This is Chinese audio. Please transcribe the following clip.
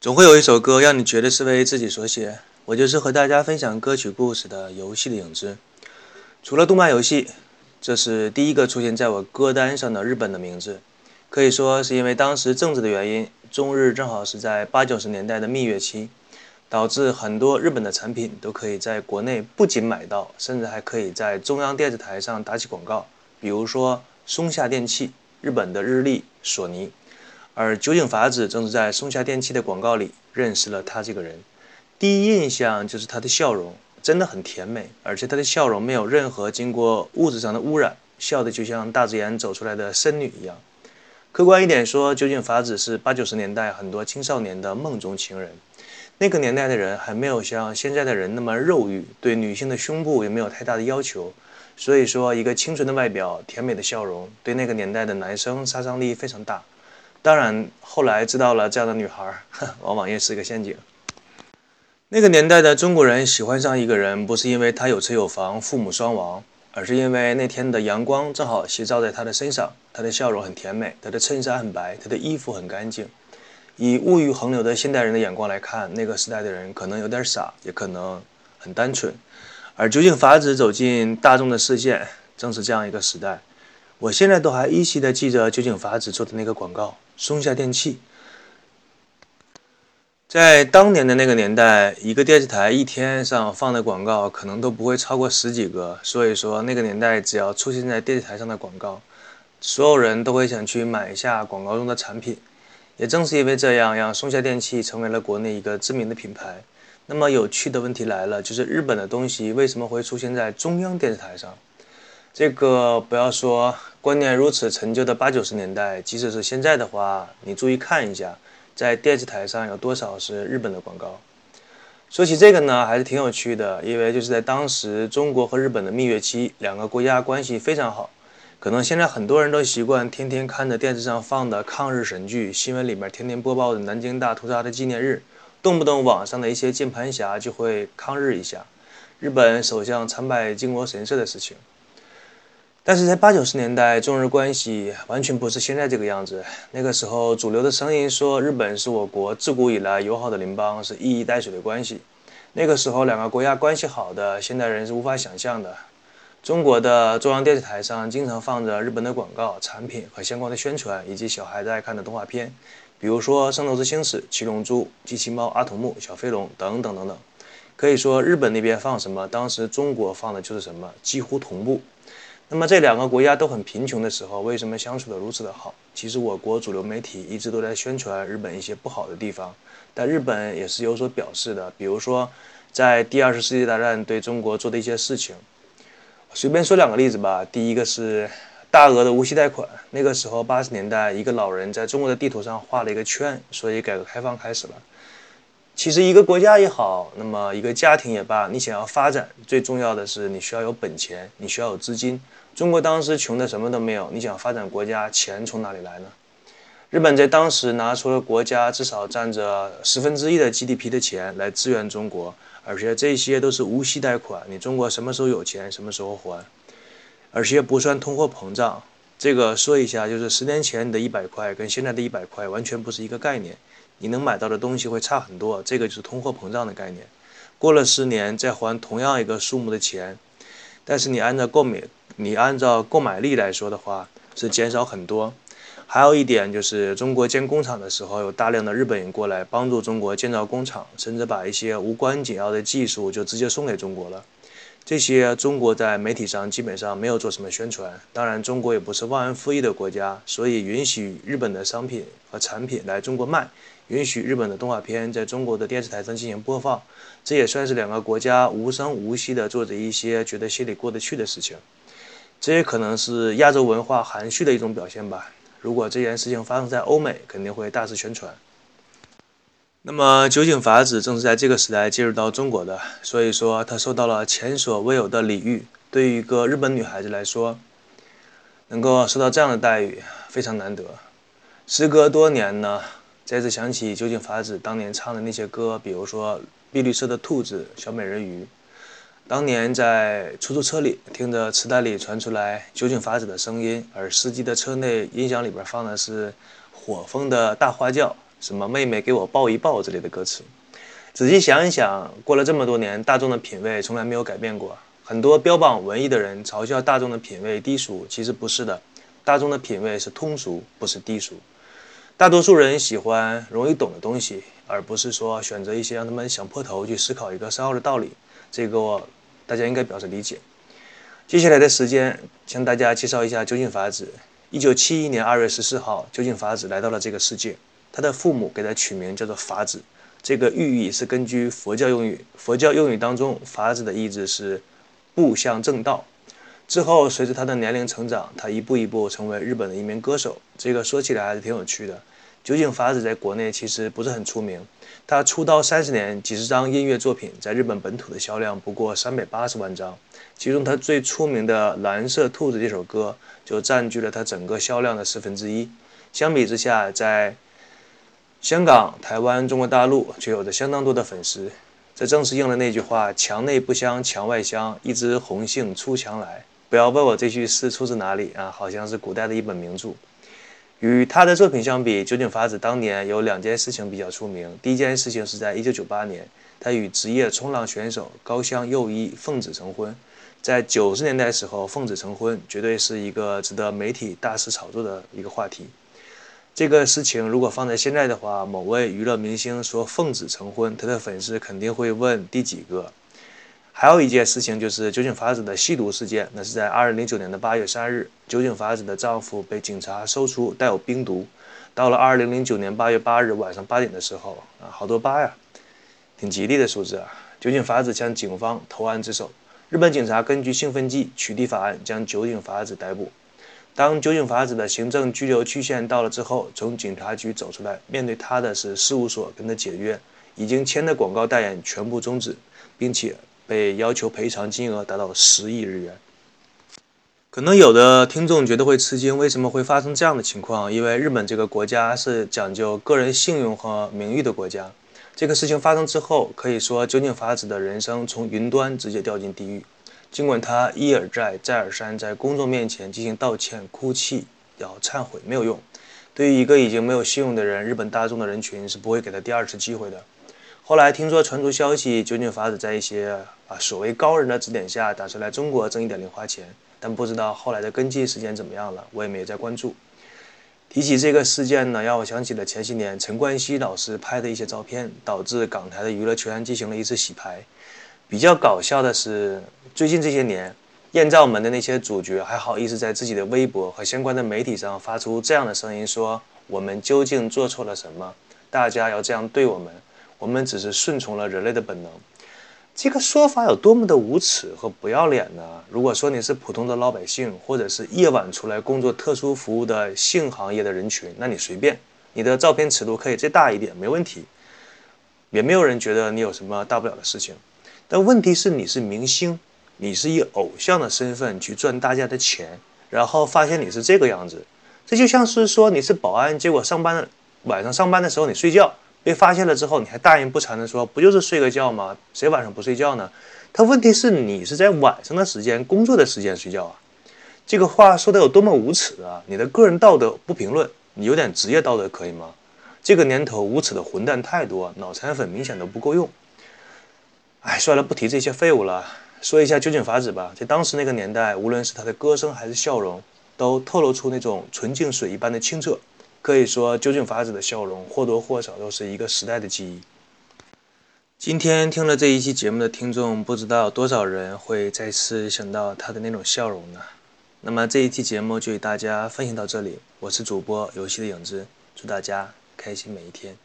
总会有一首歌让你觉得是为自己所写。我就是和大家分享歌曲故事的游戏的影子。除了动漫游戏，这是第一个出现在我歌单上的日本的名字。可以说是因为当时政治的原因，中日正好是在八九十年代的蜜月期，导致很多日本的产品都可以在国内不仅买到，甚至还可以在中央电视台上打起广告。比如说松下电器、日本的日立、索尼。而酒井法子正是在松下电器的广告里认识了他这个人，第一印象就是他的笑容真的很甜美，而且他的笑容没有任何经过物质上的污染，笑的就像大自然走出来的仙女一样。客观一点说，酒井法子是八九十年代很多青少年的梦中情人。那个年代的人还没有像现在的人那么肉欲，对女性的胸部也没有太大的要求，所以说一个清纯的外表、甜美的笑容，对那个年代的男生杀伤力非常大。当然，后来知道了这样的女孩，往往也是一个陷阱。那个年代的中国人喜欢上一个人，不是因为他有车有房、父母双亡，而是因为那天的阳光正好斜照在他的身上，他的笑容很甜美，他的衬衫很白，他的衣服很干净。以物欲横流的现代人的眼光来看，那个时代的人可能有点傻，也可能很单纯。而酒井法子走进大众的视线，正是这样一个时代。我现在都还依稀的记着酒井法子做的那个广告。松下电器在当年的那个年代，一个电视台一天上放的广告可能都不会超过十几个。所以说，那个年代只要出现在电视台上的广告，所有人都会想去买一下广告中的产品。也正是因为这样，让松下电器成为了国内一个知名的品牌。那么有趣的问题来了，就是日本的东西为什么会出现在中央电视台上？这个不要说观念如此陈旧的八九十年代，即使是现在的话，你注意看一下，在电视台上有多少是日本的广告。说起这个呢，还是挺有趣的，因为就是在当时中国和日本的蜜月期，两个国家关系非常好。可能现在很多人都习惯天天看着电视上放的抗日神剧，新闻里面天天播报的南京大屠杀的纪念日，动不动网上的一些键盘侠就会抗日一下，日本首相参拜靖国神社的事情。但是在八九十年代，中日关系完全不是现在这个样子。那个时候，主流的声音说日本是我国自古以来友好的邻邦，是一衣带水的关系。那个时候，两个国家关系好的，现代人是无法想象的。中国的中央电视台上经常放着日本的广告、产品和相关的宣传，以及小孩子爱看的动画片，比如说《圣斗士星矢》《七龙珠》《机器猫阿童木》《小飞龙》等等等等。可以说，日本那边放什么，当时中国放的就是什么，几乎同步。那么这两个国家都很贫穷的时候，为什么相处的如此的好？其实我国主流媒体一直都在宣传日本一些不好的地方，但日本也是有所表示的。比如说，在第二次世界大战对中国做的一些事情，随便说两个例子吧。第一个是大额的无息贷款，那个时候八十年代，一个老人在中国的地图上画了一个圈，所以改革开放开始了。其实一个国家也好，那么一个家庭也罢，你想要发展，最重要的是你需要有本钱，你需要有资金。中国当时穷的什么都没有，你想发展国家，钱从哪里来呢？日本在当时拿出了国家至少占着十分之一的 GDP 的钱来支援中国，而且这些都是无息贷款，你中国什么时候有钱什么时候还，而且不算通货膨胀。这个说一下，就是十年前你的一百块跟现在的一百块完全不是一个概念。你能买到的东西会差很多，这个就是通货膨胀的概念。过了十年再还同样一个数目的钱，但是你按照购买你按照购买力来说的话是减少很多。还有一点就是中国建工厂的时候有大量的日本人过来帮助中国建造工厂，甚至把一些无关紧要的技术就直接送给中国了。这些中国在媒体上基本上没有做什么宣传。当然，中国也不是忘恩负义的国家，所以允许日本的商品和产品来中国卖。允许日本的动画片在中国的电视台上进行播放，这也算是两个国家无声无息地做着一些觉得心里过得去的事情。这也可能是亚洲文化含蓄的一种表现吧。如果这件事情发生在欧美，肯定会大肆宣传。那么酒井法子正是在这个时代介入到中国的，所以说他受到了前所未有的礼遇。对于一个日本女孩子来说，能够受到这样的待遇非常难得。时隔多年呢？再次想起酒井法子当年唱的那些歌，比如说《碧绿色的兔子》《小美人鱼》。当年在出租车里听着磁带里传出来酒井法子的声音，而司机的车内音响里边放的是火风的大花轿，什么“妹妹给我抱一抱”之类的歌词。仔细想一想，过了这么多年，大众的品味从来没有改变过。很多标榜文艺的人嘲笑大众的品味低俗，其实不是的，大众的品味是通俗，不是低俗。大多数人喜欢容易懂的东西，而不是说选择一些让他们想破头去思考一个深奥的道理。这个大家应该表示理解。接下来的时间，向大家介绍一下究竟法子。一九七一年二月十四号，究竟法子来到了这个世界。他的父母给他取名叫做法子。这个寓意是根据佛教用语，佛教用语当中“法子”的意思是步向正道。之后，随着他的年龄成长，他一步一步成为日本的一名歌手。这个说起来还是挺有趣的。酒井法子在国内其实不是很出名，他出道三十年，几十张音乐作品在日本本土的销量不过三百八十万张，其中他最出名的《蓝色兔子》这首歌就占据了他整个销量的四分之一。相比之下，在香港、台湾、中国大陆却有着相当多的粉丝，这正是应了那句话：“墙内不香，墙外香，一枝红杏出墙来。”不要问我这句诗出自哪里啊，好像是古代的一本名著。与他的作品相比，酒井法子当年有两件事情比较出名。第一件事情是在1998年，他与职业冲浪选手高香佑一奉子成婚。在九十年代时候，奉子成婚绝对是一个值得媒体大肆炒作的一个话题。这个事情如果放在现在的话，某位娱乐明星说奉子成婚，他的粉丝肯定会问第几个。还有一件事情就是酒井法子的吸毒事件，那是在二零零九年的八月三日，酒井法子的丈夫被警察搜出带有冰毒。到了二零零九年八月八日晚上八点的时候，啊，好多八呀，挺吉利的数字啊。酒井法子向警方投案自首，日本警察根据兴奋剂取缔法案将酒井法子逮捕。当酒井法子的行政拘留期限到了之后，从警察局走出来，面对他的是事务所跟他解约，已经签的广告代言全部终止，并且被要求赔偿金额达到十亿日元。可能有的听众觉得会吃惊，为什么会发生这样的情况？因为日本这个国家是讲究个人信用和名誉的国家。这个事情发生之后，可以说酒井法子的人生从云端直接掉进地狱。尽管他一而再、再而三在公众面前进行道歉、哭泣、要忏悔，没有用。对于一个已经没有信用的人，日本大众的人群是不会给他第二次机会的。后来听说传出消息，酒井法子在一些啊所谓高人的指点下，打算来中国挣一点零花钱，但不知道后来的跟进时间怎么样了，我也没再关注。提起这个事件呢，让我想起了前些年陈冠希老师拍的一些照片，导致港台的娱乐圈进行了一次洗牌。比较搞笑的是，最近这些年，艳照门的那些主角还好意思在自己的微博和相关的媒体上发出这样的声音，说我们究竟做错了什么？大家要这样对我们？我们只是顺从了人类的本能。这个说法有多么的无耻和不要脸呢？如果说你是普通的老百姓，或者是夜晚出来工作特殊服务的性行业的人群，那你随便，你的照片尺度可以再大一点，没问题，也没有人觉得你有什么大不了的事情。但问题是，你是明星，你是以偶像的身份去赚大家的钱，然后发现你是这个样子，这就像是说你是保安，结果上班晚上上班的时候你睡觉，被发现了之后，你还大言不惭的说不就是睡个觉吗？谁晚上不睡觉呢？他问题是你是在晚上的时间工作的时间睡觉啊，这个话说的有多么无耻啊！你的个人道德不评论，你有点职业道德可以吗？这个年头无耻的混蛋太多，脑残粉明显都不够用。哎，算了，不提这些废物了。说一下酒井法子吧，在当时那个年代，无论是他的歌声还是笑容，都透露出那种纯净水一般的清澈。可以说，究竟法子的笑容或多或少都是一个时代的记忆。今天听了这一期节目的听众，不知道多少人会再次想到他的那种笑容呢？那么这一期节目就与大家分享到这里，我是主播游戏的影子，祝大家开心每一天。